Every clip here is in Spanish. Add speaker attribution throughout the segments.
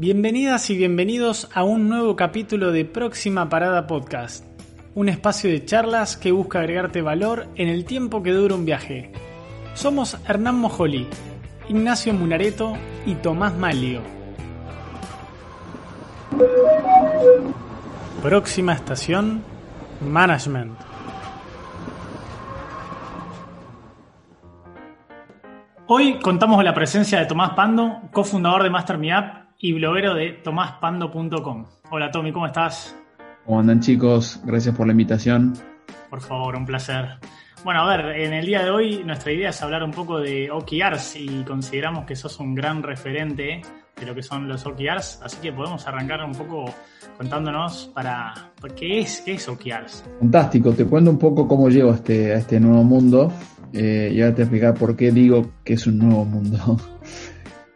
Speaker 1: Bienvenidas y bienvenidos a un nuevo capítulo de Próxima Parada Podcast, un espacio de charlas que busca agregarte valor en el tiempo que dura un viaje. Somos Hernán Mojoli, Ignacio Munareto y Tomás Malio. Próxima estación, Management. Hoy contamos con la presencia de Tomás Pando, cofundador de Master y bloguero de tomaspando.com. Hola Tommy, ¿cómo estás?
Speaker 2: ¿Cómo andan chicos? Gracias por la invitación.
Speaker 1: Por favor, un placer. Bueno, a ver, en el día de hoy nuestra idea es hablar un poco de OKRs y consideramos que sos un gran referente de lo que son los OKRs, así que podemos arrancar un poco contándonos para qué es, qué es OKRs.
Speaker 2: Fantástico, te cuento un poco cómo llego a este, a este nuevo mundo eh, y ahora te voy a explicar por qué digo que es un nuevo mundo.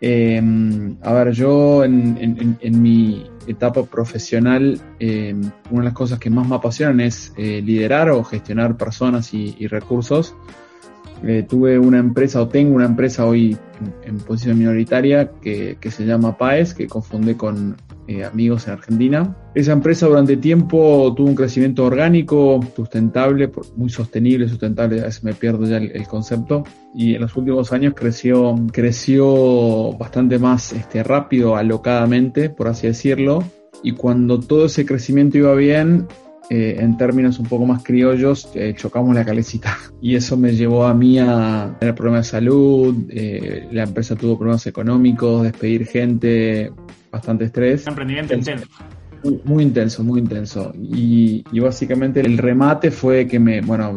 Speaker 2: Em, a ver, yo en, mi etapa profesional, em, una de las cosas que más me apasionan es eh, liderar o gestionar personas y, recursos. Eh, tuve una empresa o tengo una empresa hoy en, posición minoritaria que, se llama PAES, que confundé con eh, amigos en Argentina. Esa empresa durante tiempo tuvo un crecimiento orgánico, sustentable, muy sostenible, sustentable, a veces me pierdo ya el, concepto, y en los últimos años creció, creció bastante más este, rápido, alocadamente, por así decirlo, y cuando todo ese crecimiento iba bien, eh, en términos un poco más criollos, eh, chocamos la calecita. Y eso me llevó a mí a tener problemas de salud, la empresa tuvo problemas económicos, despedir gente, bastante estrés.
Speaker 1: Un emprendimiento intenso.
Speaker 2: Muy, intenso, muy intenso. Y, básicamente el remate fue que me, bueno,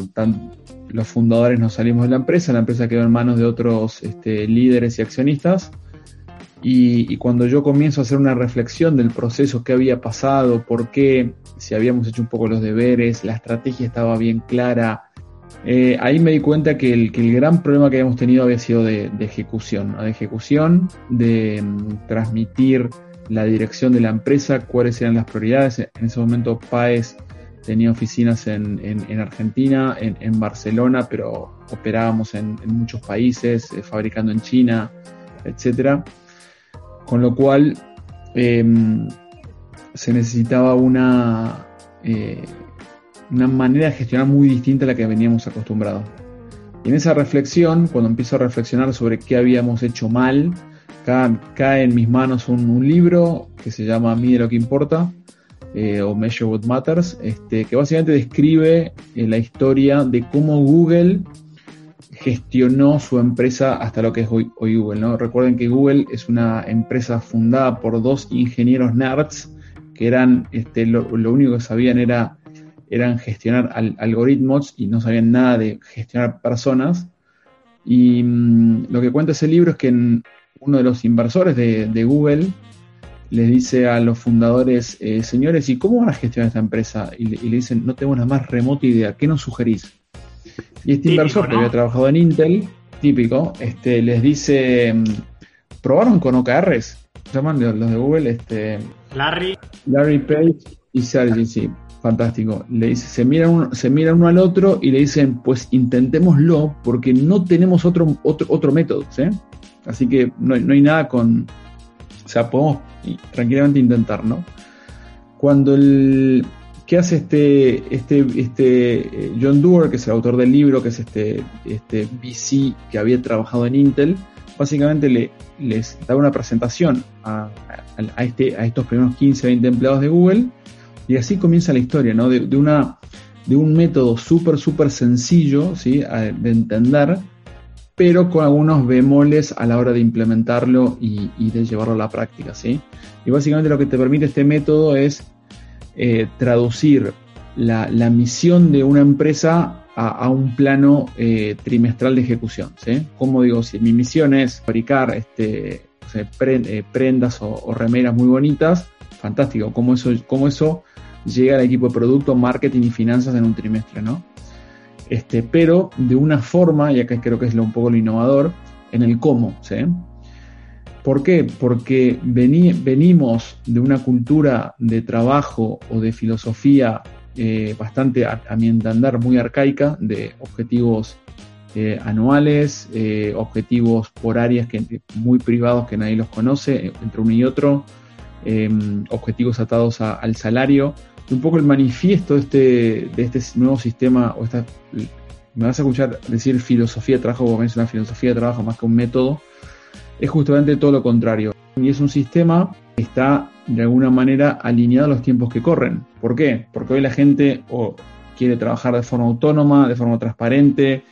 Speaker 2: los fundadores nos salimos de la empresa, la empresa quedó en manos de otros este, líderes y accionistas. Y, cuando yo comienzo a hacer una reflexión del proceso, qué había pasado, por qué, si habíamos hecho un poco los deberes, la estrategia estaba bien clara, eh, ahí me di cuenta que el, gran problema que habíamos tenido había sido de, ejecución, de ejecución, de mm, transmitir la dirección de la empresa, cuáles eran las prioridades. En ese momento Paes tenía oficinas en, Argentina, en, Barcelona, pero operábamos en, muchos países, eh, fabricando en China, etc. Con lo cual em, se necesitaba una, eh, una manera de gestionar muy distinta a la que veníamos acostumbrados. Y en esa reflexión, cuando empiezo a reflexionar sobre qué habíamos hecho mal, cae en mis manos un, libro que se llama Mide lo que importa, eh, o Measure What Matters, este, que básicamente describe eh, la historia de cómo Google gestionó su empresa hasta lo que es hoy, Google. ¿no? Recuerden que Google es una empresa fundada por dos ingenieros nerds que eran, este, lo, único que sabían era eran gestionar algoritmos y no sabían nada de gestionar personas. Y mm, lo que cuenta ese libro es que en, uno de los inversores de, Google les dice a los fundadores, eh, señores, ¿y cómo van a gestionar esta empresa? Y le, dicen, no tengo la más remota idea, ¿qué nos sugerís? Y este inversor que había trabajado en Intel, típico, este, les dice, mm, ¿probaron con OKRs? llaman los de Google, este,
Speaker 1: Larry.
Speaker 2: Larry Page y Sergey, sí, fantástico. Le dice, se miran, uno, se miran uno al otro y le dicen, pues intentémoslo porque no tenemos otro, otro, otro método, ¿sí? Así que no, hay nada con. O sea, podemos tranquilamente intentar, ¿no? Cuando el. ¿Qué hace este, este, este eh, John Doerr, que es el autor del libro, que es este, este VC que había trabajado en Intel? Básicamente le, les da una presentación a, este, a estos primeros 15, 20 empleados de Google y así comienza la historia, ¿no? De, una, de un método súper, súper sencillo, ¿sí? De entender pero con algunos bemoles a la hora de implementarlo y, de llevarlo a la práctica, ¿sí? Y básicamente lo que te permite este método es eh, traducir la, misión de una empresa a, un plano eh, trimestral de ejecución, ¿sí? Como digo, si mi misión es fabricar este, eh, prendas o, remeras muy bonitas, fantástico, ¿cómo eso, cómo eso llega al equipo de producto, marketing y finanzas en un trimestre, ¿no? Este, pero de una forma, y acá creo que es un poco lo innovador, en el cómo. ¿sí? ¿Por qué? Porque venimos de una cultura de trabajo o de filosofía eh, bastante, a, mi entender, muy arcaica, de objetivos eh, anuales, eh, objetivos por áreas que, muy privados que nadie los conoce, entre uno y otro. em, objetivos atados al salario. Un poco el manifiesto de este, de este nuevo sistema, o esta, me vas a escuchar decir filosofía de trabajo, es una filosofía de trabajo más que un método, es justamente todo lo contrario. Y es un sistema que está de alguna manera alineado a los tiempos que corren. ¿Por qué? Porque hoy la gente o quiere trabajar de forma autónoma, de forma transparente,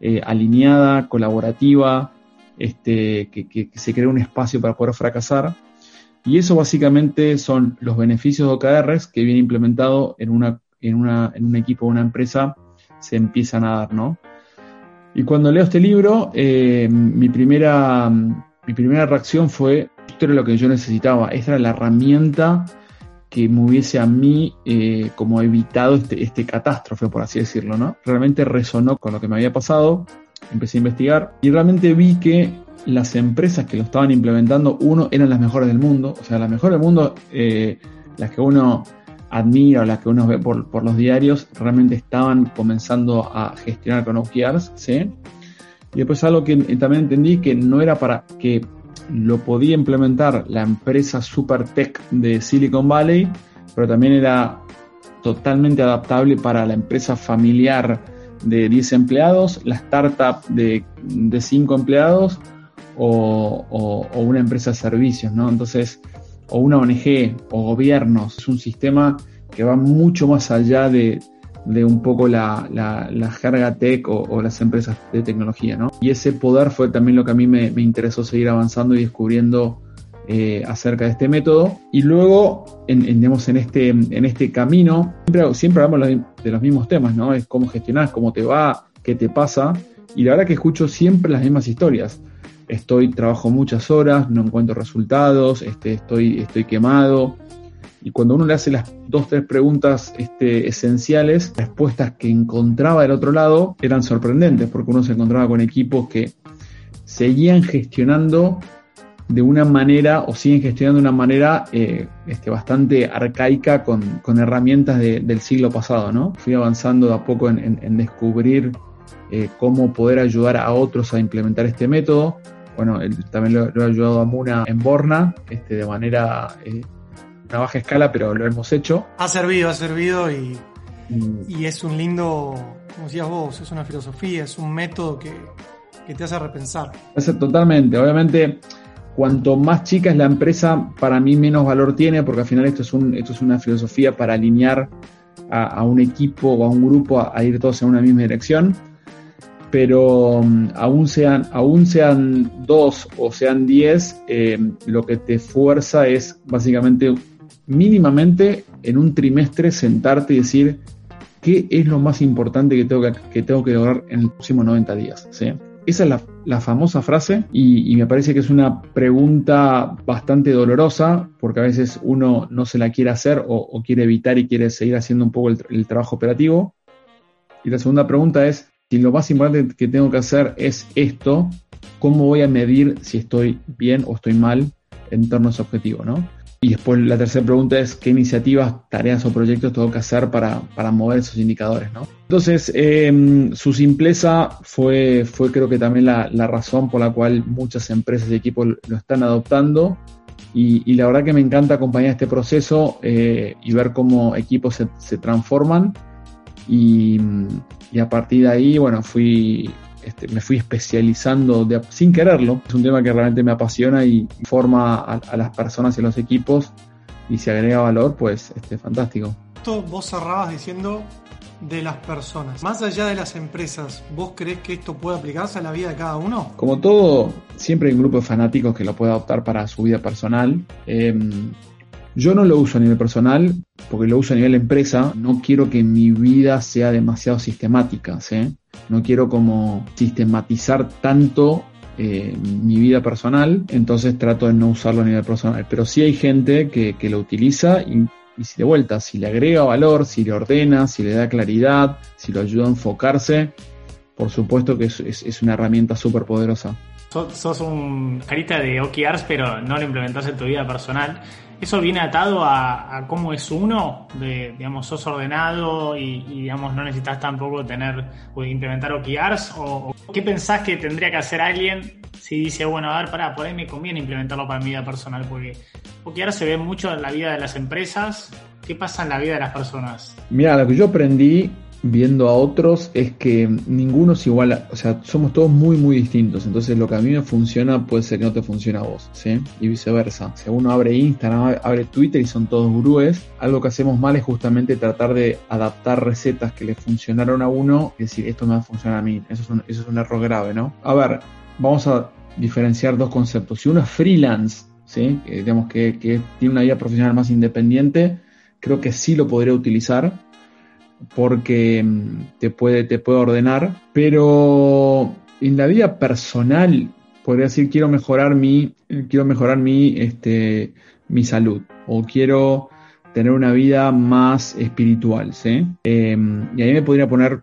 Speaker 2: eh, alineada, colaborativa, este, que, se cree un espacio para poder fracasar. Y eso básicamente son los beneficios de OKRs que viene implementado en, una, en, una, en un equipo, una empresa, se empiezan a dar, ¿no? Y cuando leo este libro, eh, mi, primera, mi primera reacción fue, esto era lo que yo necesitaba, esta era la herramienta que me hubiese a mí eh, como evitado este, este catástrofe, por así decirlo, ¿no? Realmente resonó con lo que me había pasado, empecé a investigar y realmente vi que las empresas que lo estaban implementando, uno, eran las mejores del mundo, o sea, las mejores del mundo, eh, las que uno admira las que uno ve por, los diarios, realmente estaban comenzando a gestionar con OKRs, ¿sí? Y después algo que también entendí que no era para que lo podía implementar la empresa super tech de Silicon Valley, pero también era totalmente adaptable para la empresa familiar de 10 empleados, la startup de, de 5 empleados o, una empresa de servicios, ¿no? Entonces, o una ONG o gobiernos, es un sistema que va mucho más allá de, de un poco la, la, jerga tech o, las empresas de tecnología, ¿no? Y ese poder fue también lo que a mí me, interesó seguir avanzando y descubriendo eh, acerca de este método. Y luego, en, en, en, este, en este camino, siempre, siempre hablamos de los mismos temas, ¿no? Es cómo gestionar, cómo te va, qué te pasa. Y la verdad que escucho siempre las mismas historias. Estoy, trabajo muchas horas, no encuentro resultados, este, estoy, estoy quemado, y cuando uno le hace las dos, tres preguntas este, esenciales, respuestas que encontraba del otro lado eran sorprendentes, porque uno se encontraba con equipos que seguían gestionando de una manera, o siguen gestionando de una manera eh, este, bastante arcaica con, herramientas del siglo pasado, ¿no? Fui avanzando de a poco en, descubrir eh, cómo poder ayudar a otros a implementar este método. Bueno, también lo, he ayudado a Muna en Borna, este, de manera eh, una baja escala, pero lo hemos hecho.
Speaker 3: Ha servido, ha servido y, mm. y es un lindo, como decías vos, es una filosofía, es un método que, que te hace repensar.
Speaker 2: Totalmente, obviamente cuanto más chica es la empresa, para mí menos valor tiene, porque al final esto es, un, esto es una filosofía para alinear a, un equipo o a un grupo a, ir todos en una misma dirección. Pero mm, aún, sean, aún sean dos o sean diez, eh, lo que te fuerza es básicamente mínimamente en un trimestre sentarte y decir qué es lo más importante que tengo que, tengo que lograr en los próximos 90 días. Esa es la, famosa frase y, me parece que es una pregunta bastante dolorosa porque a veces uno no se la quiere hacer o, quiere evitar y quiere seguir haciendo un poco el, el, trabajo operativo. Y la segunda pregunta es, si lo más importante que tengo que hacer es esto, ¿cómo voy a medir si estoy bien o estoy mal en torno a ese objetivo? ¿no? Y después la tercera pregunta es qué iniciativas, tareas o proyectos tengo que hacer para, mover esos indicadores, ¿no? Entonces, em, su simpleza fue, fue creo que también la, razón por la cual muchas empresas y equipos lo están adoptando. Y, la verdad que me encanta acompañar este proceso eh, y ver cómo equipos se, se transforman. Y, y, a partir de ahí, bueno, fui, este, me fui especializando sin quererlo. Es un tema que realmente me apasiona y forma a, las personas y a los equipos y si agrega valor, pues este, fantástico.
Speaker 3: Esto vos cerrabas diciendo de las personas. Más allá de las empresas, ¿vos crees que esto puede aplicarse a la vida de cada uno?
Speaker 2: Como todo, siempre hay un grupo de fanáticos que lo puede adoptar para su vida personal. Em, yo no lo uso a nivel personal porque lo uso a nivel empresa. No quiero que mi vida sea demasiado sistemática. ¿sí? no quiero como sistematizar tanto eh, mi vida personal, entonces trato de no usarlo a nivel personal. Pero sí hay gente que, lo utiliza y, si de vuelta, si le agrega valor, si le ordena, si le da claridad, si lo ayuda a enfocarse, por supuesto que es, una herramienta súper poderosa.
Speaker 1: Sos, un carita de OKRs, pero no lo implementas en tu vida personal. ¿Eso viene atado a, cómo es uno? Digamos, sos ordenado y, digamos, no necesitas tampoco tener o implementar OKRs? O, qué pensás que tendría que hacer alguien si dice, bueno, a ver, pará, por ahí me conviene implementarlo para mi vida personal? Porque OKRs se ve mucho en la vida de las empresas. ¿Qué pasa en la vida de las personas?
Speaker 2: Mira, lo que yo aprendí viendo a otros es que ninguno es igual, o sea, somos todos muy, muy distintos. Entonces, lo que a mí me funciona puede ser que no te funcione a vos, ¿sí? Y viceversa. Si uno abre Instagram, abre Twitter y son todos gurúes, algo que hacemos mal es justamente tratar de adaptar recetas que le funcionaron a uno y decir, esto me va a funcionar a mí. Eso es un, eso es un error grave, ¿no? A ver, vamos a diferenciar dos conceptos. Si uno es freelance, ¿sí? digamos que, que tiene una vida profesional más independiente, creo que sí lo podría utilizar porque mm, te puede, te puede ordenar, pero en la vida personal, podría decir, quiero mejorar mi, quiero mejorar mi, este, mi salud, o quiero tener una vida más espiritual, ¿sí? Em, y ahí me podría poner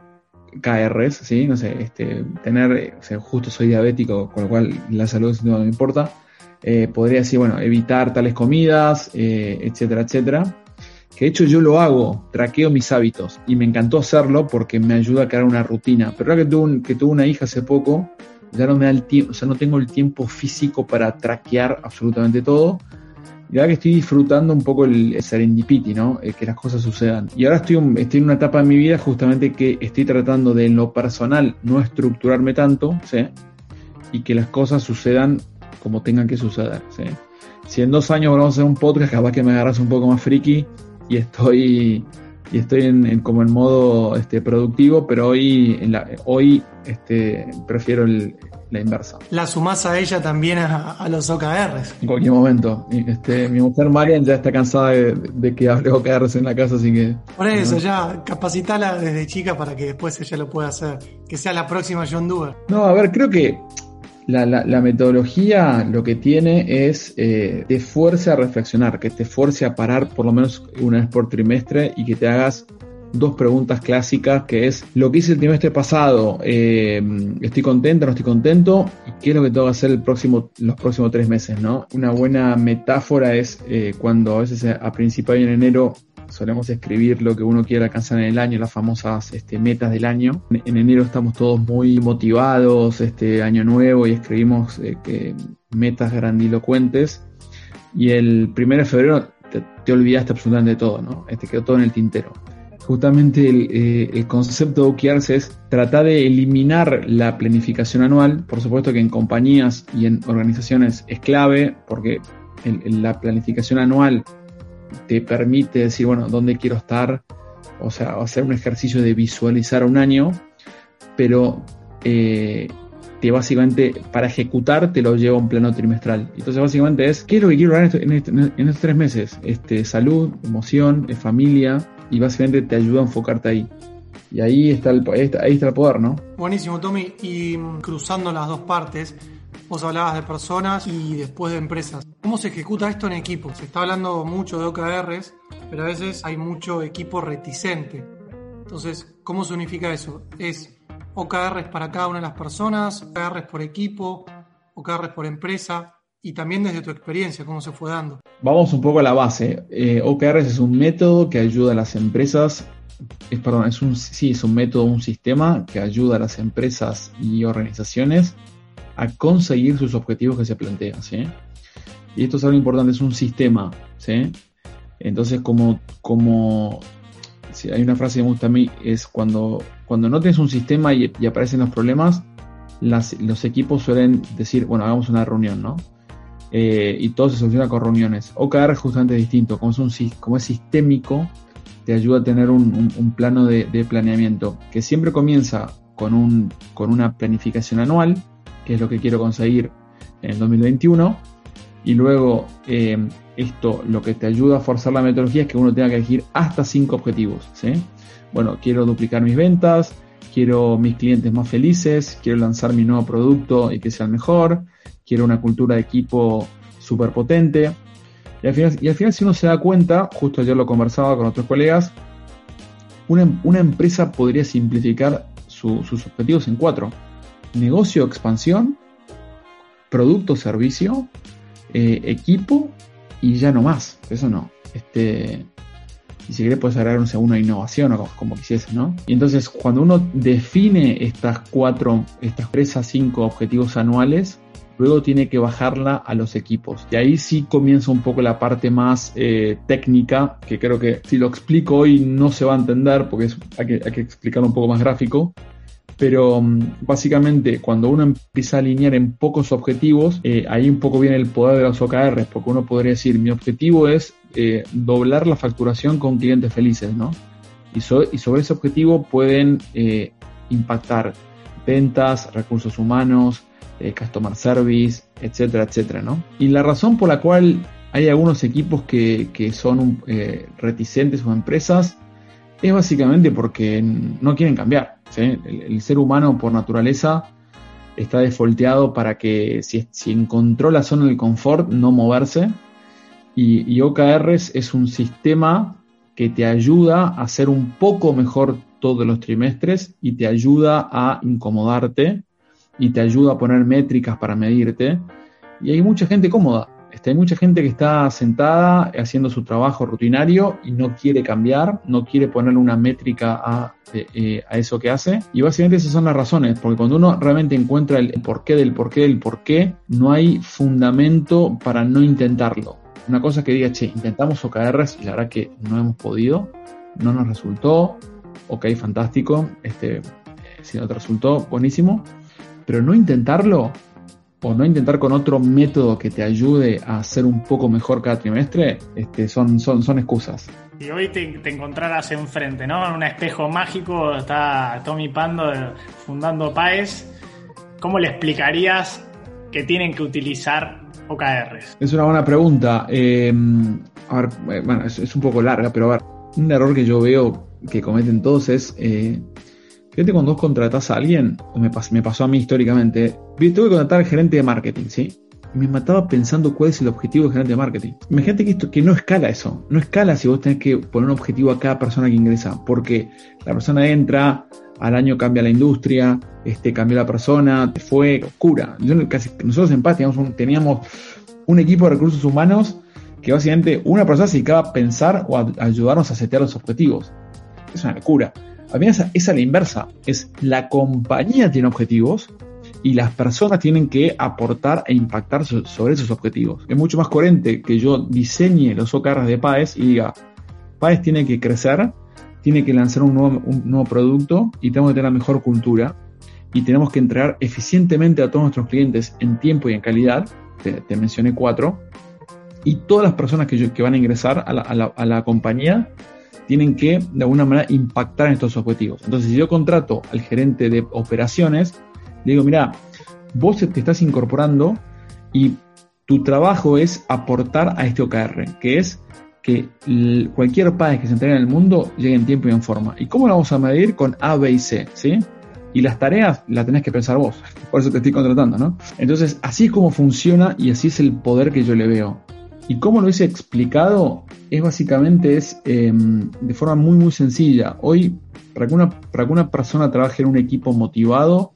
Speaker 2: KRs, ¿sí? No sé, este, tener, o sea, justo soy diabético, con lo cual la salud no me importa. Eh, podría decir, bueno, evitar tales comidas, eh, etcétera, etcétera de hecho yo lo hago, traqueo mis hábitos y me encantó hacerlo porque me ayuda a crear una rutina. Pero ahora que tuve, una hija hace poco, ya no me da el tiempo, o sea, no tengo el tiempo físico para traquear absolutamente todo. Y ahora que estoy disfrutando un poco el, serendipity, ¿no? Eh, que las cosas sucedan. Y ahora estoy, en una etapa de mi vida justamente que estoy tratando de en lo personal no estructurarme tanto, ¿sí? Y que las cosas sucedan como tengan que suceder. Si en dos años vamos a hacer un podcast, capaz que me agarras un poco más friki, y estoy y estoy en, como en modo este, productivo, pero hoy, en la, hoy este, prefiero la inversa.
Speaker 3: La sumás a ella también a, los OKRs.
Speaker 2: En cualquier momento. Este, mi mujer Marian ya está cansada de, que hable OKRs en la casa, así que...
Speaker 3: Por eso, ya capacitala desde chica para que después ella lo pueda hacer. Que sea la próxima John Doer.
Speaker 2: No, a ver, creo que la, metodología lo que tiene es eh, te fuerce a reflexionar, que te fuerce a parar por lo menos una vez por trimestre y que te hagas dos preguntas clásicas que es lo que hice el trimestre pasado, eh, estoy contento, no estoy contento y qué es lo que tengo que hacer el próximo, los próximos tres meses, ¿no? Una buena metáfora es eh, cuando a veces a principio de enero solemos escribir lo que uno quiere alcanzar en el año, las famosas este, metas del año. En, enero estamos todos muy motivados, este año nuevo, y escribimos eh, que metas grandilocuentes. Y el 1 de febrero te, olvidaste absolutamente de todo, ¿no? Este quedó todo en el tintero. Justamente el, eh, concepto de OKRs es tratar de eliminar la planificación anual. Por supuesto que en compañías y en organizaciones es clave porque la planificación anual te permite decir, bueno, ¿dónde quiero estar? O sea, hacer un ejercicio de visualizar un año, pero eh, te básicamente, para ejecutar, te lo lleva a un plano trimestral. Entonces, básicamente es, ¿qué es lo que quiero lograr en, estos tres meses? Este, salud, emoción, familia, y básicamente te ayuda a enfocarte ahí. Y ahí está ahí está el poder, ¿no?
Speaker 3: Buenísimo, Tommy. Y cruzando las dos partes, Vos hablabas de personas y después de empresas. ¿Cómo se ejecuta esto en equipo? Se está hablando mucho de OKRs, pero a veces hay mucho equipo reticente. Entonces, ¿cómo se unifica eso? ¿Es OKRs para cada una de las personas? ¿OKRs por equipo? ¿OKRs por empresa? Y también desde tu experiencia, ¿cómo se fue dando?
Speaker 2: Vamos un poco a la base. Eh, OKRs es un método que ayuda a las empresas es, perdón, es un, sí, es un método, un sistema que ayuda a las empresas y organizaciones a conseguir sus objetivos que se plantean, ¿sí? Y esto es algo importante, es un sistema, ¿sí? Entonces, como, como si hay una frase que me gusta a mí, es cuando, cuando no tienes un sistema y, aparecen los problemas, los equipos suelen decir, bueno, hagamos una reunión, ¿no? Eh, y todo se soluciona con reuniones. OKR es justamente distinto, como es, un, como es sistémico, te ayuda a tener un, plano de, de, planeamiento que siempre comienza con, un, con una planificación anual, es lo que quiero conseguir en el 2021. Y luego eh, esto lo que te ayuda a forzar la metodología es que uno tenga que elegir hasta cinco objetivos. Bueno, quiero duplicar mis ventas, quiero mis clientes más felices, quiero lanzar mi nuevo producto y que sea el mejor, quiero una cultura de equipo súper potente. Y al final si uno se da cuenta, justo ayer lo conversaba con otros colegas, una, una empresa podría simplificar sus objetivos en cuatro negocio expansión, producto servicio, eh, equipo y ya no más. Eso no. Este, y si querés puedes agregar un segundo innovación o como, como quisiese, ¿no? Y entonces cuando uno define estas cuatro, estas tres a cinco objetivos anuales, luego tiene que bajarla a los equipos. Y ahí sí comienza un poco la parte más eh, técnica, que creo que si lo explico hoy no se va a entender porque hay, que, hay que explicarlo un poco más gráfico. Pero mm, básicamente cuando uno empieza a alinear en pocos objetivos, eh, ahí un poco viene el poder de los OKRs, porque uno podría decir, mi objetivo es eh, doblar la facturación con clientes felices, ¿no? Y, y sobre ese objetivo pueden impactar ventas, recursos humanos, eh, customer service, etcétera, etcétera, ¿no? Y la razón por la cual hay algunos equipos que, son eh, reticentes o empresas es básicamente porque no quieren cambiar. El, ser humano por naturaleza está defolteado para que si, encontró la zona del confort, no moverse. Y, y OKRs es un sistema que te ayuda a hacer un poco mejor todos los trimestres y te ayuda a incomodarte y te ayuda a poner métricas para medirte. Y hay mucha gente cómoda. Este, hay mucha gente que está sentada haciendo su trabajo rutinario y no quiere cambiar, no quiere ponerle una métrica a, eh, a eso que hace. Y básicamente esas son las razones, porque cuando uno realmente encuentra el porqué del porqué del porqué, no hay fundamento para no intentarlo. Una cosa que diga, che, intentamos OKRs y la verdad que no hemos podido, no nos resultó, ok, fantástico, este, si no te resultó, buenísimo pero no intentarlo o no intentar con otro método que te ayude a ser un poco mejor cada trimestre, este, son, son, son excusas.
Speaker 1: Y hoy te, te encontraras enfrente, ¿no? En un espejo mágico está Tommy Pando fundando PAES. ¿Cómo le explicarías que tienen que utilizar OKRs?
Speaker 2: Es una buena pregunta. Eh, a ver, eh, bueno, es, un poco larga, pero a ver, un error que yo veo que cometen todos es eh, Fíjate cuando vos contratás a alguien, me, pasó a mí históricamente, tuve que contratar al gerente de marketing, ¿sí? Y me mataba pensando cuál es el objetivo del gerente de marketing. Imagínate que esto que no escala eso. No escala si vos tenés que poner un objetivo a cada persona que ingresa. Porque la persona entra, al año cambia la industria, este, cambió la persona, fue oscura. nosotros en Paz teníamos teníamos un equipo de recursos humanos que básicamente una persona se dedicaba a pensar o a ayudarnos a setear los objetivos. Es una locura. A mí esa, es la inversa. Es la compañía tiene objetivos y las personas tienen que aportar e impactar sobre esos objetivos. Es mucho más coherente que yo diseñe los OKRs de PAES y diga, PAES tiene que crecer, tiene que lanzar un nuevo, un nuevo producto y tenemos que tener la mejor cultura y tenemos que entregar eficientemente a todos nuestros clientes en tiempo y en calidad. Te, mencioné cuatro. Y todas las personas que, que van a ingresar a la, a la, a la compañía tienen que de alguna manera impactar en estos objetivos. Entonces, si yo contrato al gerente de operaciones, le digo, mira, vos te estás incorporando y tu trabajo es aportar a este OKR, que es que cualquier país que se entregue en el mundo llegue en tiempo y en forma. ¿Y cómo lo vamos a medir? Con A, B y C, ¿sí? Y las tareas las tenés que pensar vos. Por eso te estoy contratando, ¿no? Entonces, así es como funciona y así es el poder que yo le veo. Y cómo lo hice explicado es básicamente es em, de forma muy muy sencilla. Hoy, para que, una, para que una persona trabaje en un equipo motivado,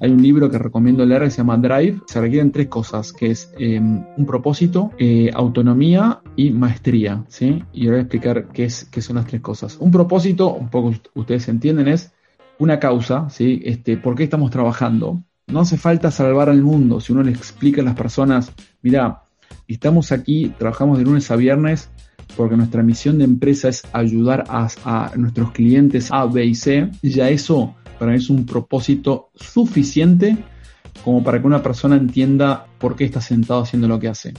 Speaker 2: hay un libro que recomiendo leer que se llama Drive. Se requieren tres cosas, que es em, un propósito, eh, autonomía y maestría. ¿sí? Y voy a explicar qué, es, qué son las tres cosas. Un propósito, un poco ustedes entienden, es una causa, ¿sí? Este, ¿Por qué estamos trabajando? No hace falta salvar al mundo. Si uno le explica a las personas, mira, estamos aquí, trabajamos de lunes a viernes porque nuestra misión de empresa es ayudar a, nuestros clientes A, B y C, ya eso para mí es un propósito suficiente como para que una persona entienda por qué está sentado haciendo lo que hace.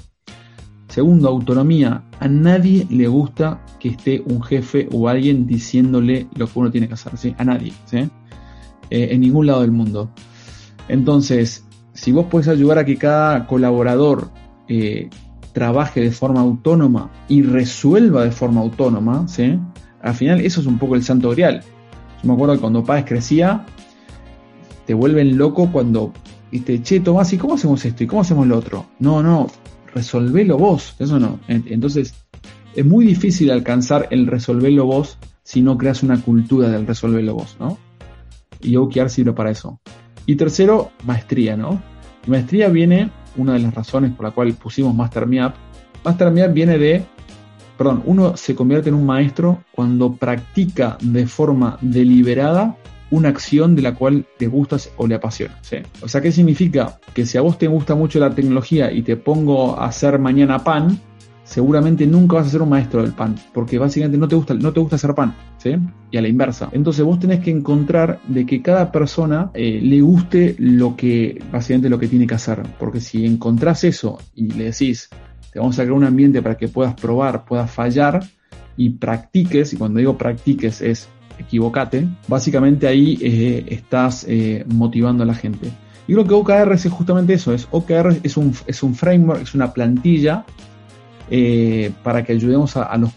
Speaker 2: Segundo, autonomía. A nadie le gusta que esté un jefe o alguien diciéndole lo que uno tiene que hacer. A nadie. ¿sí? Eh, en ningún lado del mundo. Entonces, si vos podés ayudar a que cada colaborador eh, trabaje de forma autónoma y resuelva de forma autónoma, ¿sí? al final eso es un poco el santo grial. Yo me acuerdo que cuando Páez crecía, te vuelven loco cuando, este, che, Tomás, ¿y cómo hacemos esto? ¿Y cómo hacemos lo otro? No, no, resolvelo vos, eso no. Entonces, es muy difícil alcanzar el resolverlo vos si no creas una cultura del resolverlo vos, ¿no? Y OKR sirve para eso. Y tercero, maestría, ¿no? maestría viene una de las razones por la cual pusimos Master Me Up Mastermind viene de, perdón, uno se convierte en un maestro cuando practica de forma deliberada una acción de la cual te gustas o le apasiona. O sea, ¿qué significa? Que si a vos te gusta mucho la tecnología y te pongo a hacer mañana pan, seguramente nunca vas a ser un maestro del pan, porque básicamente no te gusta, no te gusta hacer pan, ¿sí? Y a la inversa. Entonces vos tenés que encontrar de que cada persona eh, le guste lo que, básicamente lo que tiene que hacer, porque si encontrás eso y le decís, te vamos a crear un ambiente para que puedas probar, puedas fallar y practiques, y cuando digo practiques es equivocate, básicamente ahí eh, estás eh, motivando a la gente. Y lo que OKR es justamente eso, es OKR es un, es un framework, es una plantilla eh, para que ayudemos a, los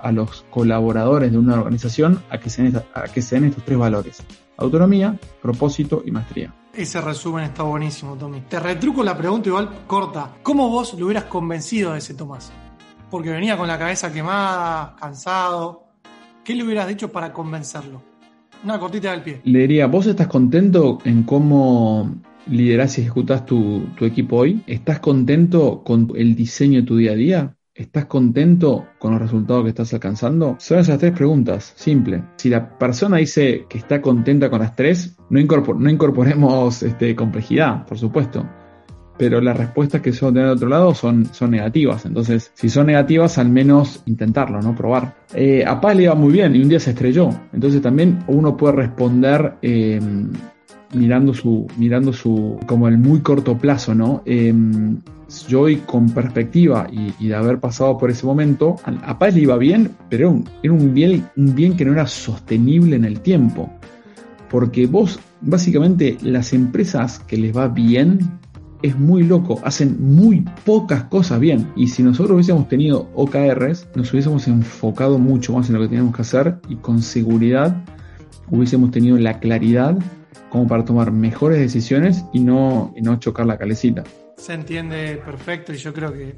Speaker 2: a, los colaboradores de una organización a que, se den a que estos tres valores. Autonomía, propósito y maestría.
Speaker 3: Ese resumen está buenísimo, Tommy. Te retruco la pregunta igual corta. ¿Cómo vos lo hubieras convencido de ese Tomás? Porque venía con la cabeza quemada, cansado. ¿Qué le hubieras dicho para convencerlo? Una cortita del pie.
Speaker 2: Le diría, ¿vos estás contento en cómo liderás y ejecutas tu, equipo hoy? ¿Estás contento con el diseño de tu día a día? ¿Estás contento con los resultados que estás alcanzando? Son esas tres preguntas, simple. Si la persona dice que está contenta con las tres, no, no incorporemos este, complejidad, por supuesto. Pero las respuestas que suelen tener de otro lado son, son negativas. Entonces, si son negativas, al menos intentarlo, ¿no? Probar. Eh, a Paz le iba muy bien y un día se estrelló. Entonces también uno puede responder eh, mirando su, mirando su, como el muy corto plazo, ¿no? Em, yo hoy con perspectiva y, de haber pasado por ese momento, a, Paz le iba bien, pero era, un, bien, un bien que no era sostenible en el tiempo. Porque vos, básicamente, las empresas que les va bien, es muy loco, hacen muy pocas cosas bien. Y si nosotros hubiésemos tenido OKRs, nos hubiésemos enfocado mucho más en lo que teníamos que hacer y con seguridad hubiésemos tenido la claridad como para tomar mejores decisiones y no, no chocar la calecita.
Speaker 3: Se entiende perfecto y yo creo que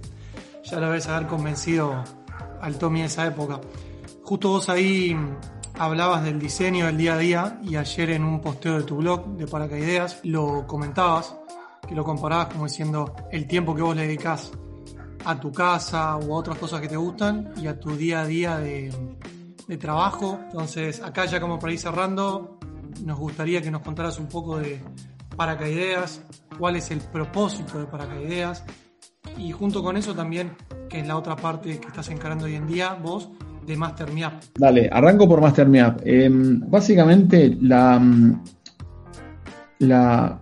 Speaker 3: ya lo debes haber convencido al Tommy de esa época. Justo vos ahí hablabas del diseño del día a día y ayer en un posteo de tu blog de Paracaideas lo comentabas, que lo comparabas como diciendo el tiempo que vos le dedicás a tu casa u a otras cosas que te gustan y a tu día a día de trabajo. Entonces acá ya como para ir cerrando, nos gustaría que nos contaras un poco de Paracaideas, cuál es el propósito de Paracaideas y junto con eso también, que es la otra parte que estás encarando hoy en día, vos, de Master
Speaker 2: Dale, arranco por Master em, básicamente, la, mm, la,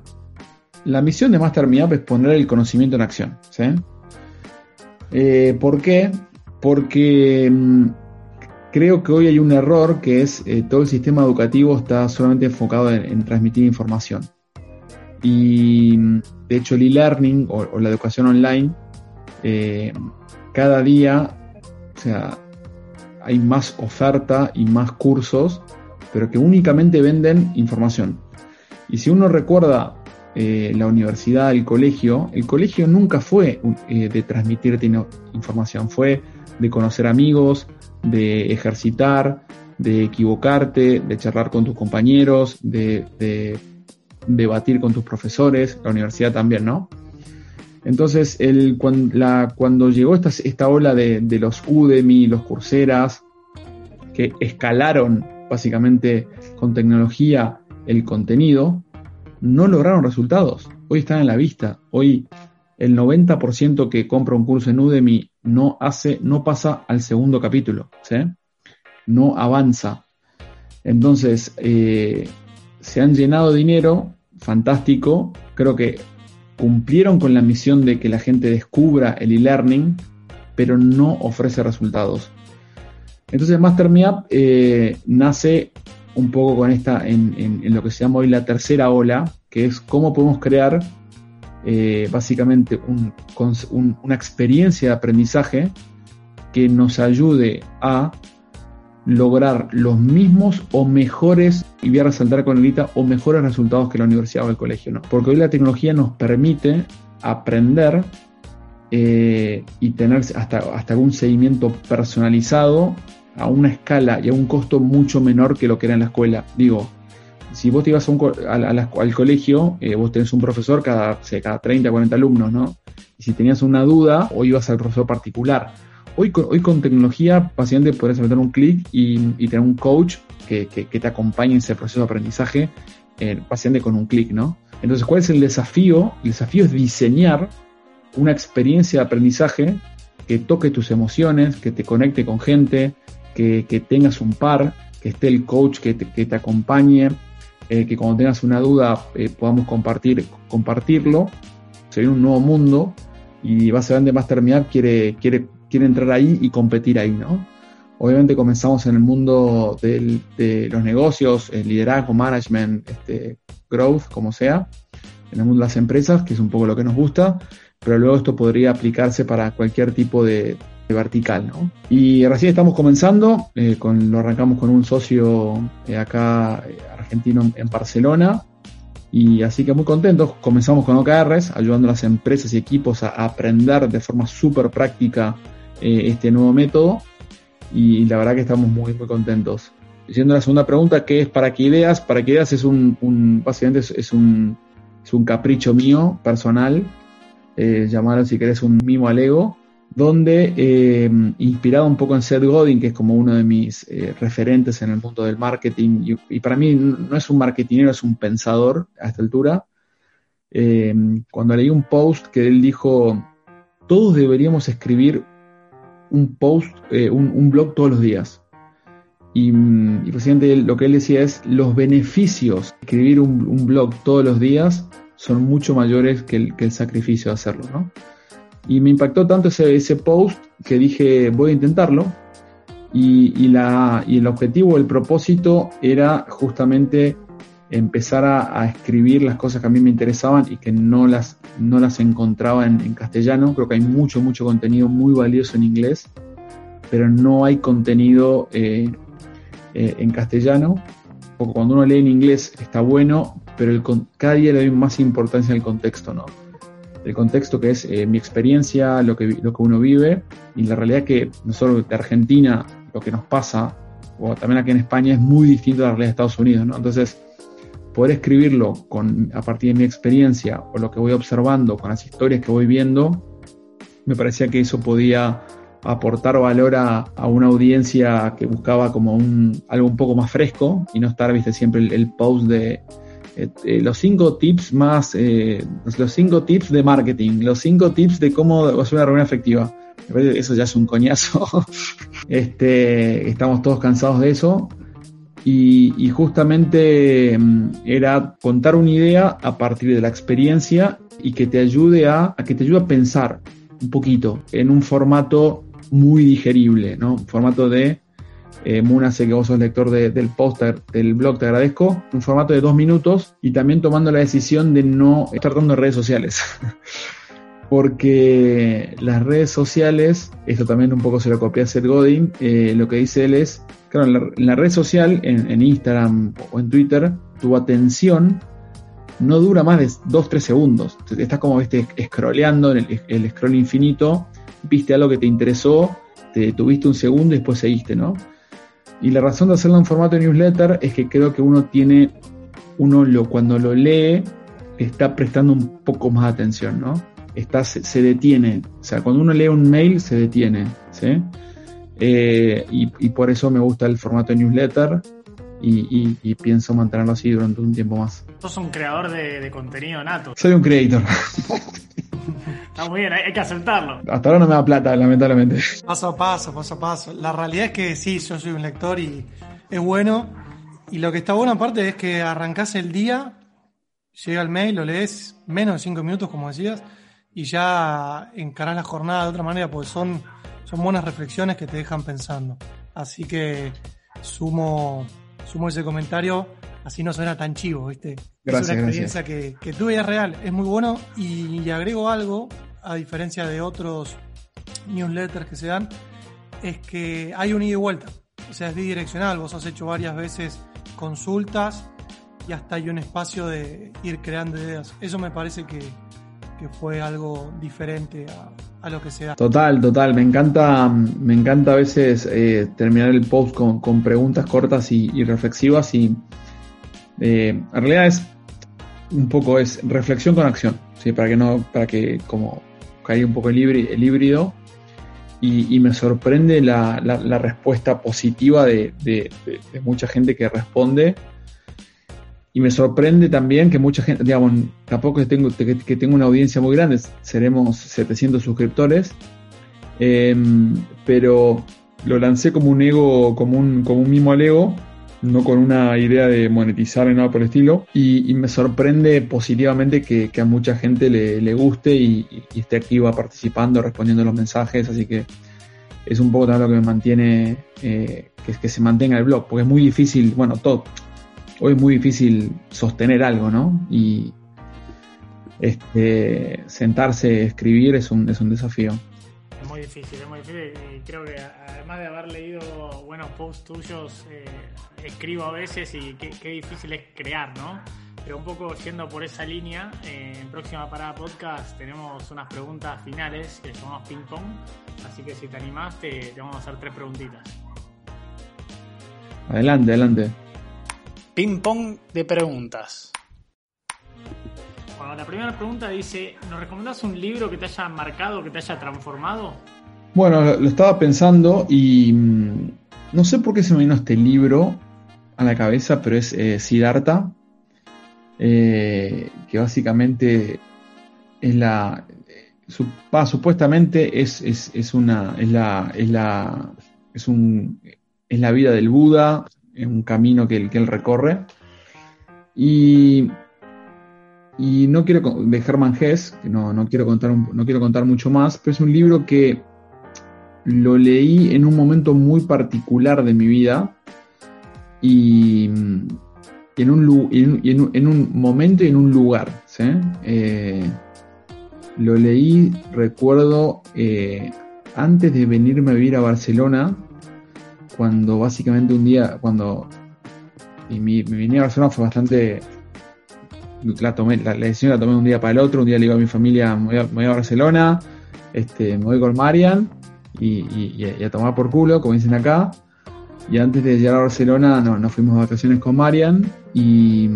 Speaker 2: la, misión de Master es poner el conocimiento en acción. ¿sí? Eh, ¿Por qué? Porque mm, Creo que hoy hay un error que es eh, todo el sistema educativo está solamente enfocado en, transmitir información. Y de hecho el e-learning o, la educación online, eh, cada día, o sea, hay más oferta y más cursos, pero que únicamente venden información. Y si uno recuerda eh, la universidad, el colegio, el colegio nunca fue de transmitirte información, fue de conocer amigos, de ejercitar, de equivocarte, de charlar con tus compañeros, de, debatir con tus profesores, la universidad también, ¿no? Entonces, el, cuando, la, cuando llegó esta, esta ola de, de, los Udemy, los Coursera, que escalaron básicamente con tecnología el contenido, no lograron resultados. Hoy están en la vista. Hoy el 90% que compra un curso en Udemy no hace, no pasa al segundo capítulo, ¿sí? No avanza. Entonces, eh, se han llenado dinero, fantástico. Creo que cumplieron con la misión de que la gente descubra el e-learning, pero no ofrece resultados. Entonces, Master eh, nace un poco con esta, en, en, lo que se llama hoy la tercera ola, que es cómo podemos crear eh, básicamente una experiencia de aprendizaje que nos ayude a lograr los mismos o mejores, y voy a resaltar con o mejores resultados que la universidad o el colegio, ¿no? Porque hoy la tecnología nos permite aprender eh, y tener hasta, hasta un seguimiento personalizado a una escala y a un costo mucho menor que lo que era en la escuela. Digo, si vos te ibas al colegio, eh, vos tenés un profesor cada, cada 30, 40 alumnos, ¿no? y si tenías una duda, o ibas al profesor particular. Hoy hoy con tecnología, básicamente puedes meter un clic y, tener un coach que, te acompañe en ese proceso de aprendizaje, eh, básicamente con un clic, ¿no? Entonces, ¿cuál es el desafío? El desafío es diseñar una experiencia de aprendizaje que toque tus emociones, que te conecte con gente, que, tengas un par, que esté el coach que te, acompañe, eh, que cuando tengas una duda eh, podamos compartir, compartirlo. Sería un nuevo mundo y básicamente Master Meetup quiere, quiere, quiere entrar ahí y competir ahí, ¿no? Obviamente comenzamos en el mundo de los negocios, el liderazgo, management, este, growth, como sea, en el mundo de las empresas, que es un poco lo que nos gusta, pero luego esto podría aplicarse para cualquier tipo de, vertical, ¿no? Y recién estamos comenzando, eh, con, lo arrancamos con un socio eh, acá eh, en Barcelona, y así que muy contentos, comenzamos con OKRs, ayudando a las empresas y equipos a, aprender de forma súper práctica este nuevo método, y la verdad que estamos muy, muy contentos. Diciendo la segunda pregunta, ¿qué es para qué ideas? Para qué ideas es un, básicamente es, un, es un capricho mío, personal, eh, si querés un mimo al ego, donde eh, inspirado un poco en Seth Godin, que es como uno de mis eh, referentes en el mundo del marketing, y, para mí no es un marketingero, es un pensador a esta altura. Eh, cuando leí un post que él dijo, todos deberíamos escribir un post, un, blog todos los días. Y, y lo que él decía es, los beneficios de escribir un, blog todos los días son mucho mayores que el, que el sacrificio de hacerlo, ¿no? Y me impactó tanto ese, ese post que dije, voy a intentarlo. Y, la, y el objetivo, el propósito era justamente empezar a, escribir las cosas que a mí me interesaban y que no las, no las encontraba en, castellano. Creo que hay mucho, mucho contenido muy valioso en inglés, pero no hay contenido eh, eh, en castellano. Porque cuando uno lee en inglés está bueno, pero el, cada día le doy más importancia al contexto, ¿no? El contexto que es eh, mi experiencia, lo que, lo que uno vive y la realidad que nosotros de Argentina, lo que nos pasa, o también aquí en España, es muy distinto a la realidad de Estados Unidos. Entonces, poder escribirlo con, a partir de mi experiencia o lo que voy observando, con las historias que voy viendo, me parecía que eso podía aportar valor a, una audiencia que buscaba como un, algo un poco más fresco y no estar, viste, siempre el post de eh, eh, los cinco tips más, eh, los cinco tips de marketing, los cinco tips de cómo hacer una reunión efectiva. Eso ya es un coñazo. este, estamos todos cansados de eso. Y, justamente mm, era contar una idea a partir de la experiencia y que te ayude a, a que te ayude a pensar un poquito en un formato muy digerible, ¿no? Un formato de eh, Muna, sé que vos sos lector del póster del blog, te agradezco. Un formato de dos minutos y también tomando la decisión de no estar dando redes sociales. Porque las redes sociales, esto también un poco se lo copia Seth Godin, eh, lo que dice él es, claro, en la, red social, en, Instagram o en Twitter, tu atención no dura más de 2-3 segundos. Estás como, viste, scrolleando en el, el scroll infinito, viste algo que te interesó, te tuviste un segundo y después seguiste, ¿no? Y la razón de hacerlo en formato newsletter es que creo que uno tiene, uno lo, cuando lo lee, está prestando un poco más atención, ¿no? Está, se, detiene. O sea, cuando uno lee un mail, se detiene, ¿sí? Eh, y, por eso me gusta el formato newsletter y, pienso mantenerlo así durante un tiempo más.
Speaker 1: Sos un creador de, de contenido nato.
Speaker 2: Soy un creator.
Speaker 1: Está muy bien, hay, que aceptarlo.
Speaker 2: Hasta ahora no me da plata, lamentablemente.
Speaker 3: Paso a paso, paso a paso. La realidad es que sí, yo soy un lector y es bueno. Y lo que está bueno aparte es que arrancás el día, llega el mail, lo lees menos de cinco minutos, como decías, y ya encarás la jornada de otra manera, porque son, son buenas reflexiones que te dejan pensando. Así que sumo, sumo ese comentario, así no suena tan chivo, ¿viste?
Speaker 2: Gracias,
Speaker 3: es una
Speaker 2: experiencia
Speaker 3: que, que tuve es real, es muy bueno y, agrego algo, a diferencia de otros newsletters que se dan, es que hay un ida y vuelta, o sea, es bidireccional, vos has hecho varias veces consultas y hasta hay un espacio de ir creando ideas. Eso me parece que, fue algo diferente a, lo que se.
Speaker 2: Total, total. Me encanta, me encanta a veces eh, terminar el post con, preguntas cortas y reflexivas y eh, en realidad es un poco es reflexión con acción, ¿sí? para que no, para que como ahí un poco el, híbrido y, me sorprende la, respuesta positiva de, mucha gente que responde. Y me sorprende también que mucha gente, digamos, tampoco que tengo, que, tengo una audiencia muy grande, seremos 700 suscriptores, em, pero lo lancé como un ego, como un, como un mimo al ego, no con una idea de monetizar ni nada por el estilo. Y, me sorprende positivamente que, a mucha gente le, guste y, esté activa participando, respondiendo los mensajes. Así que es un poco también lo que me mantiene, eh, que, que se mantenga el blog, porque es muy difícil, bueno, todo. Hoy es muy difícil sostener algo, ¿no? Y este, sentarse, escribir es un, es un desafío
Speaker 1: muy difícil, es muy difícil. Y creo que además de haber leído buenos posts tuyos, eh, escribo a veces y qué, difícil es crear, ¿no? Pero un poco yendo por esa línea, eh, en próxima parada podcast tenemos unas preguntas finales que llamamos ping pong. Así que si te animás, te, vamos a hacer tres preguntitas.
Speaker 2: Adelante, adelante.
Speaker 1: Ping pong de preguntas. Bueno, la primera pregunta dice, ¿nos recomendás un libro que te haya marcado, que te haya transformado?
Speaker 2: Bueno, lo estaba pensando y mm, no sé por qué se me vino este libro a la cabeza, pero es eh, Siddhartha, eh, que básicamente es la... supuestamente es, es, una... Es la, es la... Es un, es la vida del Buda, es un camino que, que él recorre. Y y no quiero de Hermann Hesse, que no, no, quiero contar no quiero contar mucho más, pero es un libro que lo leí en un momento muy particular de mi vida y en un, en, un momento y en un lugar. Eh, lo leí, recuerdo, eh, antes de venirme a vivir a Barcelona, cuando básicamente un día, cuando y mi, mi a Barcelona fue bastante la, tomé, la, decisión la tomé un día para el otro, un día le digo a mi familia, me voy a, Barcelona, este, me voy con Marian y, a tomar por culo, como dicen acá. Y antes de llegar a Barcelona no, nos fuimos de vacaciones con Marian y,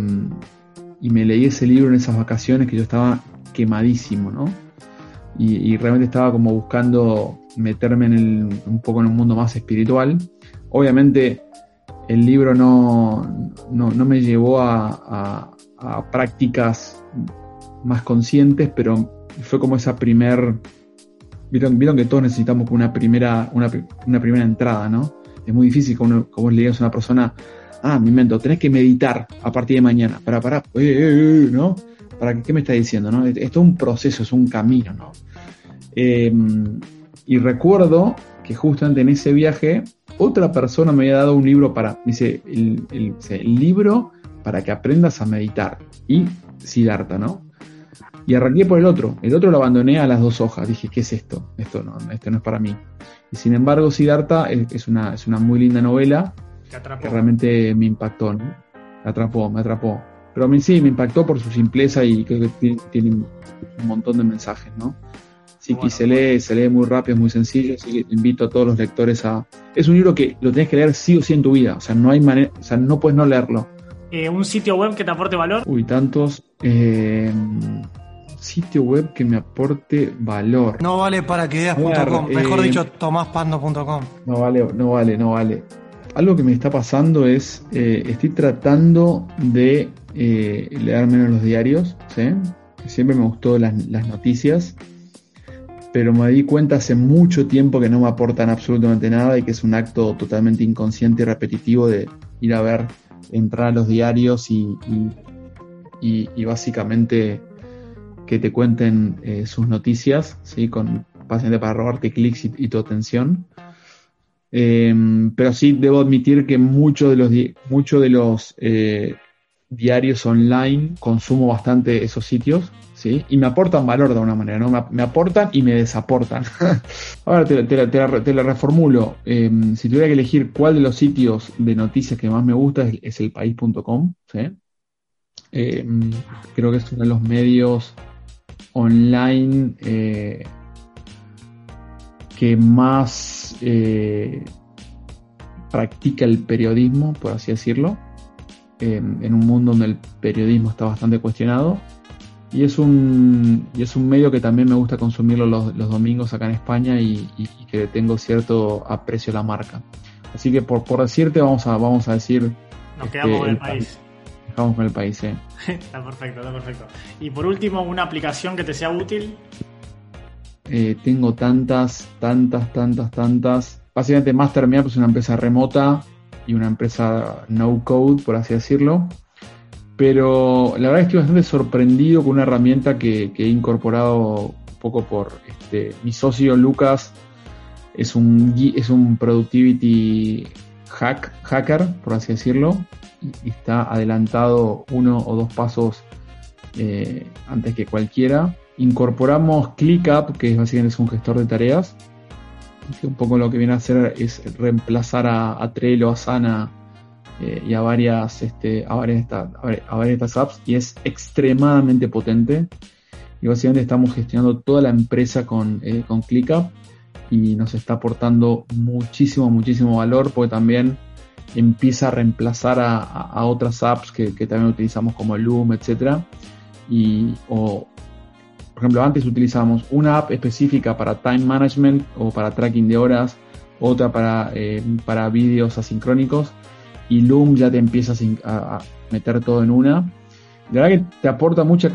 Speaker 2: me leí ese libro en esas vacaciones que yo estaba quemadísimo, ¿no? Y, realmente estaba como buscando meterme en un poco en un mundo más espiritual. Obviamente el libro no, no, me llevó a, a prácticas más conscientes, pero fue como esa primer... Vieron, vieron que todos necesitamos una primera, una, primera entrada, ¿no? Es muy difícil como, como le digas a una persona, ah, mi invento, tenés que meditar a partir de mañana. Para, para, eh, eh, eh, ¿no? ¿Para qué, me está diciendo? ¿no? Esto es un proceso, es un camino, ¿no? Em, y recuerdo que justamente en ese viaje, otra persona me había dado un libro para, dice, el, el libro para que aprendas a meditar. Y Siddhartha, ¿no? Y arranqué por el otro. El otro lo abandoné a las dos hojas. Dije, ¿qué es esto? Esto no, esto no es para mí. Y sin embargo, Siddhartha es, una, es una muy linda novela que realmente me impactó. ¿no? Me atrapó, me atrapó. Pero a mí sí, me impactó por su simpleza y creo que tiene, un montón de mensajes, ¿no? Sí, que se lee, se lee muy rápido, es muy sencillo, así que invito a todos los lectores a... Es un libro que lo tenés que leer sí o sí en tu vida, o sea, no hay manera, o sea, no puedes no leerlo.
Speaker 1: Eh, un sitio web que te aporte valor.
Speaker 2: Uy, tantos. Eh, sitio web que me aporte valor.
Speaker 3: No vale para que ideas.com, mejor eh, dicho, tomaspando.com.
Speaker 2: No vale, no vale, no vale. Algo que me está pasando es, estoy tratando de leer menos los diarios, ¿sí? siempre me gustó las, las noticias, pero me di cuenta hace mucho tiempo que no me aportan absolutamente nada y que es un acto totalmente inconsciente y repetitivo de ir a ver entrar a los diarios y, y, básicamente que te cuenten eh, sus noticias, ¿sí? Con, básicamente para robarte clics y, tu atención. Em, pero sí debo admitir que muchos de los, mucho de los eh, diarios online consumo bastante esos sitios y me aportan valor de alguna manera, ¿no? Me, aportan y me desaportan. Ahora te, la, reformulo. Em, si tuviera que elegir cuál de los sitios de noticias que más me gusta es, el elpaís.com, em, creo que es uno de los medios online eh, que más eh, practica el periodismo, por así decirlo, em, en un mundo donde el periodismo está bastante cuestionado y es un y es un medio que también me gusta consumirlo los, domingos acá en España y, que tengo cierto aprecio a la marca. Así que por, por decirte vamos a vamos a decir
Speaker 1: nos este, quedamos con el, país.
Speaker 2: Dejamos con el país,
Speaker 1: sí. está perfecto, está perfecto. Y por último, una aplicación que te sea útil.
Speaker 2: Eh, tengo tantas, tantas, tantas, tantas. Básicamente MasterMeap es una empresa remota y una empresa no code, por así decirlo. Pero la verdad es estoy bastante sorprendido con una herramienta que, he incorporado un poco por este, mi socio Lucas. Es un, es un productivity hack, hacker, por así decirlo. Y está adelantado uno o dos pasos eh, antes que cualquiera. Incorporamos ClickUp, que es básicamente un gestor de tareas. Que un poco lo que viene a hacer es reemplazar a, a Trello, a Sana eh, y a varias, este, a, varias a, varias estas apps y es extremadamente potente. Y básicamente estamos gestionando toda la empresa con, eh, con ClickUp y nos está aportando muchísimo, muchísimo valor porque también empieza a reemplazar a, otras apps que, también utilizamos como Loom, etcétera. Y, o, por ejemplo, antes utilizábamos una app específica para time management o para tracking de horas, otra para, eh, para vídeos asincrónicos y Loom ya te empieza a, meter todo en una. De verdad que te aporta mucha,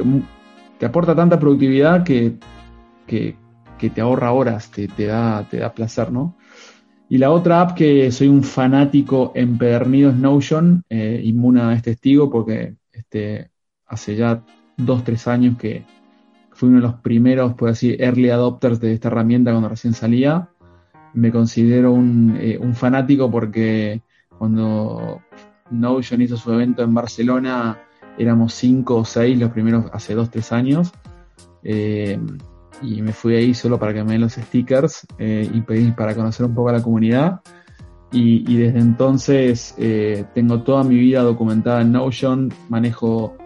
Speaker 2: te aporta tanta productividad que, que, te ahorra horas, te, da, te da placer, ¿no? Y la otra app que soy un fanático empedernido es Notion, eh, Inmuna es testigo porque este, hace ya dos, tres años que fui uno de los primeros, por así, early adopters de esta herramienta cuando recién salía. Me considero un, eh, un fanático porque cuando Notion hizo su evento en Barcelona, éramos cinco o seis los primeros hace dos, tres años. Eh, y me fui ahí solo para que me den los stickers eh, y pedí para conocer un poco a la comunidad. Y, desde entonces eh, tengo toda mi vida documentada en Notion, manejo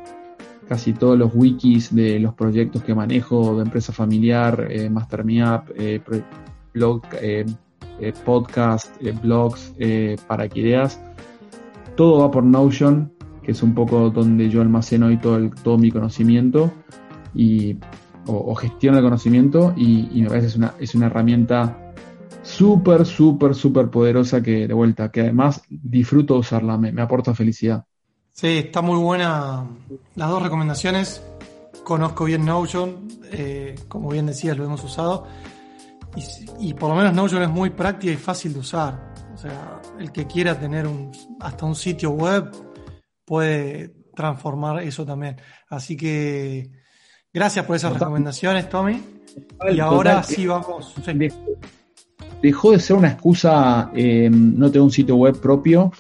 Speaker 2: casi todos los wikis de los proyectos que manejo, de empresa familiar, eh, MasterMeUp, blog, eh, podcast, eh, blogs, eh, para que ideas. Todo va por Notion, que es un poco donde yo almaceno hoy todo, todo mi conocimiento y, o, gestiono el conocimiento y, me parece es una, es una herramienta súper, súper, súper poderosa que de vuelta, que además disfruto usarla, me, aporta felicidad.
Speaker 3: Sí, está muy buena las dos recomendaciones. Conozco bien Notion, como bien decías, lo hemos usado. Y, por lo menos Notion es muy práctica y fácil de usar. O sea, el que quiera tener un, hasta un sitio web puede transformar eso también. Así que gracias por esas recomendaciones, Tommy. Y ahora sí vamos.
Speaker 2: Dejó de ser una excusa eh, no tener un sitio web propio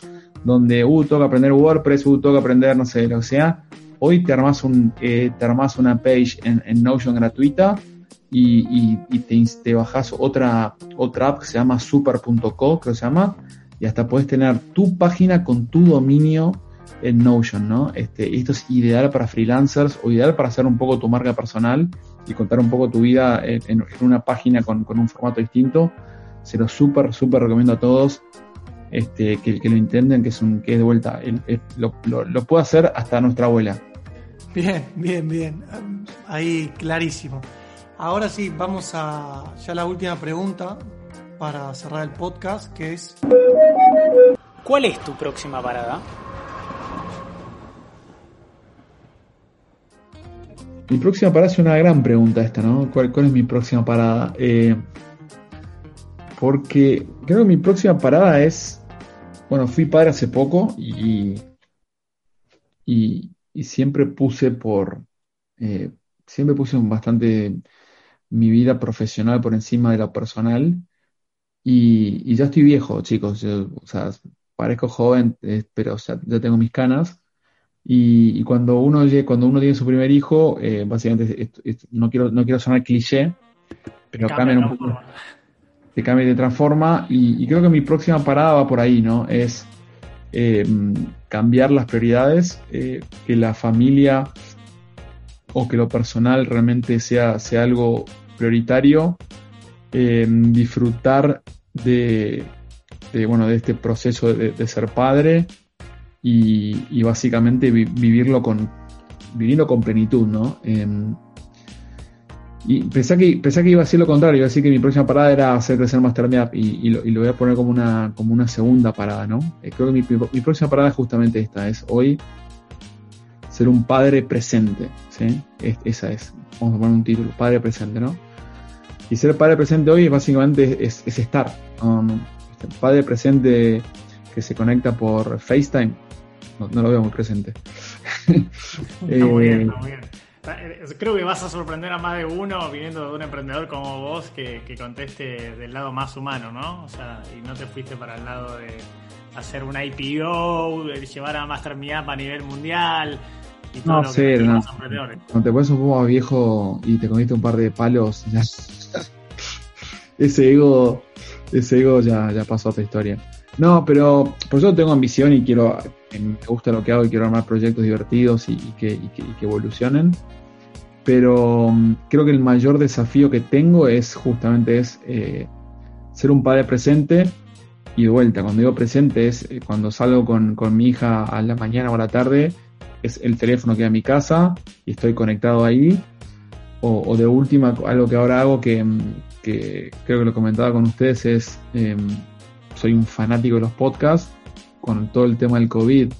Speaker 2: donde, uh, que aprender WordPress, uh, que aprender, no sé, lo que sea. Hoy te armas, un, eh, te armas una page en, en Notion gratuita y, te, te, bajas otra, otra app que se llama super.co, creo que se llama, y hasta puedes tener tu página con tu dominio en Notion, ¿no? Este, esto es ideal para freelancers o ideal para hacer un poco tu marca personal y contar un poco tu vida en, una página con, un formato distinto. Se lo súper, súper recomiendo a todos este, que, que, lo intenten, que es, un, que es de vuelta. lo, lo, lo puede hacer hasta nuestra abuela.
Speaker 3: Bien, bien, bien. Ahí clarísimo. Ahora sí, vamos a ya la última pregunta para cerrar el podcast, que es...
Speaker 1: ¿Cuál es tu próxima parada?
Speaker 2: Mi próxima parada es una gran pregunta esta, ¿no? ¿Cuál, es mi próxima parada? Eh, porque creo que mi próxima parada es... Bueno, fui padre hace poco y, y, siempre puse por... Eh, siempre puse un bastante mi vida profesional por encima de lo personal. Y, ya estoy viejo, chicos. o sea, parezco joven, eh, pero ya tengo mis canas. Y, cuando uno cuando uno tiene su primer hijo, eh, básicamente no quiero no quiero sonar cliché, pero cambia un poco, te cambia y te transforma. Y, creo que mi próxima parada va por ahí, ¿no? Es eh, cambiar las prioridades, que la familia o que lo personal realmente sea, sea algo prioritario eh, disfrutar de, bueno, de este proceso de, ser padre y, básicamente vivirlo con, viviendo con plenitud, ¿no? Em, y pensé que, pensé que iba a ser lo contrario, iba a decir que mi próxima parada era hacer crecer Master y, y, lo, y lo voy a poner como una, como una segunda parada, ¿no? Eh, creo que mi, próxima parada es justamente esta, es hoy ser un padre presente, ¿sí? esa es, vamos a poner un título, padre presente, ¿no? Y ser padre presente hoy básicamente es, es estar, este, padre presente que se conecta por FaceTime, no, lo veo muy presente.
Speaker 1: Está muy bien, está muy bien. Eh, creo que vas a sorprender a más de uno viniendo de un emprendedor como vos que, conteste del lado más humano, ¿no? O sea, y no te fuiste para el lado de hacer un IPO, de llevar a Master a nivel mundial. Y todo no, sé,
Speaker 2: no. Cuando te pones un poco más viejo y te comiste un par de palos, ya, ese ego, ese ya, ya pasó a otra historia. No, pero por eso tengo ambición y quiero, me gusta lo que hago y quiero armar proyectos divertidos y, que, evolucionen. Pero mm, creo que el mayor desafío que tengo es justamente es eh, ser un padre presente y de vuelta. Cuando digo presente es eh, cuando salgo con, mi hija a la mañana o a la tarde, es el teléfono que a mi casa y estoy conectado ahí. O, de última, algo que ahora hago que, mm, que creo que lo comentaba con ustedes es em, soy un fanático de los podcasts, con todo el tema del COVID.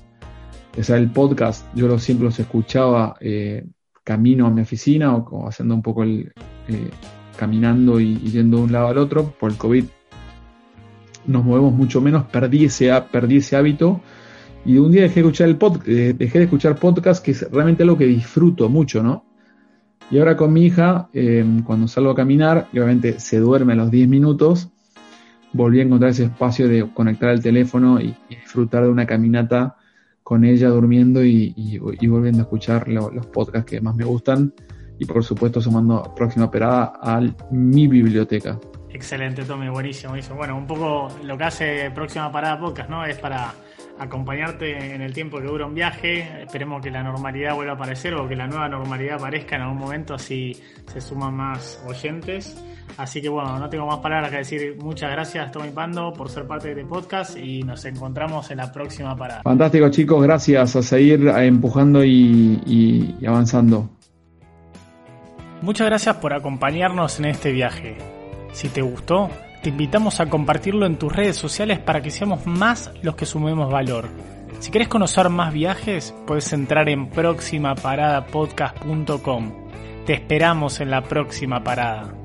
Speaker 2: O sea, el podcast yo lo, siempre los escuchaba eh, camino a mi oficina o, haciendo un poco el... Eh, caminando y, yendo de un lado al otro. Por el COVID nos movemos mucho menos, perdí ese, perdí ese hábito y un día dejé de escuchar el podcast, eh, dejé de escuchar podcast que es realmente algo que disfruto mucho, ¿no? Y ahora con mi hija, cuando salgo a caminar, y obviamente se duerme a los 10 minutos, volví a encontrar ese espacio de conectar el teléfono y, disfrutar de una caminata con ella durmiendo y, volviendo a escuchar los podcasts que más me gustan y por supuesto sumando próxima operada a mi biblioteca.
Speaker 1: Excelente, Tommy, buenísimo, buenísimo. Bueno, un poco lo que hace Próxima Parada Podcast, ¿no? Es para acompañarte en el tiempo que dura un viaje. Esperemos que la normalidad vuelva a aparecer o que la nueva normalidad aparezca en algún momento, así se suman más oyentes. Así que bueno, no tengo más palabras que decir. Muchas gracias, Tommy Pando, por ser parte de este podcast y nos encontramos en la próxima parada.
Speaker 2: Fantástico, chicos. Gracias. A seguir empujando y, y avanzando.
Speaker 1: Muchas gracias por acompañarnos en este viaje. Si te gustó, te invitamos a compartirlo en tus redes sociales para que seamos más los que sumemos valor. Si quieres conocer más viajes, puedes entrar en próximaparadapodcast.com. Te esperamos en la próxima parada.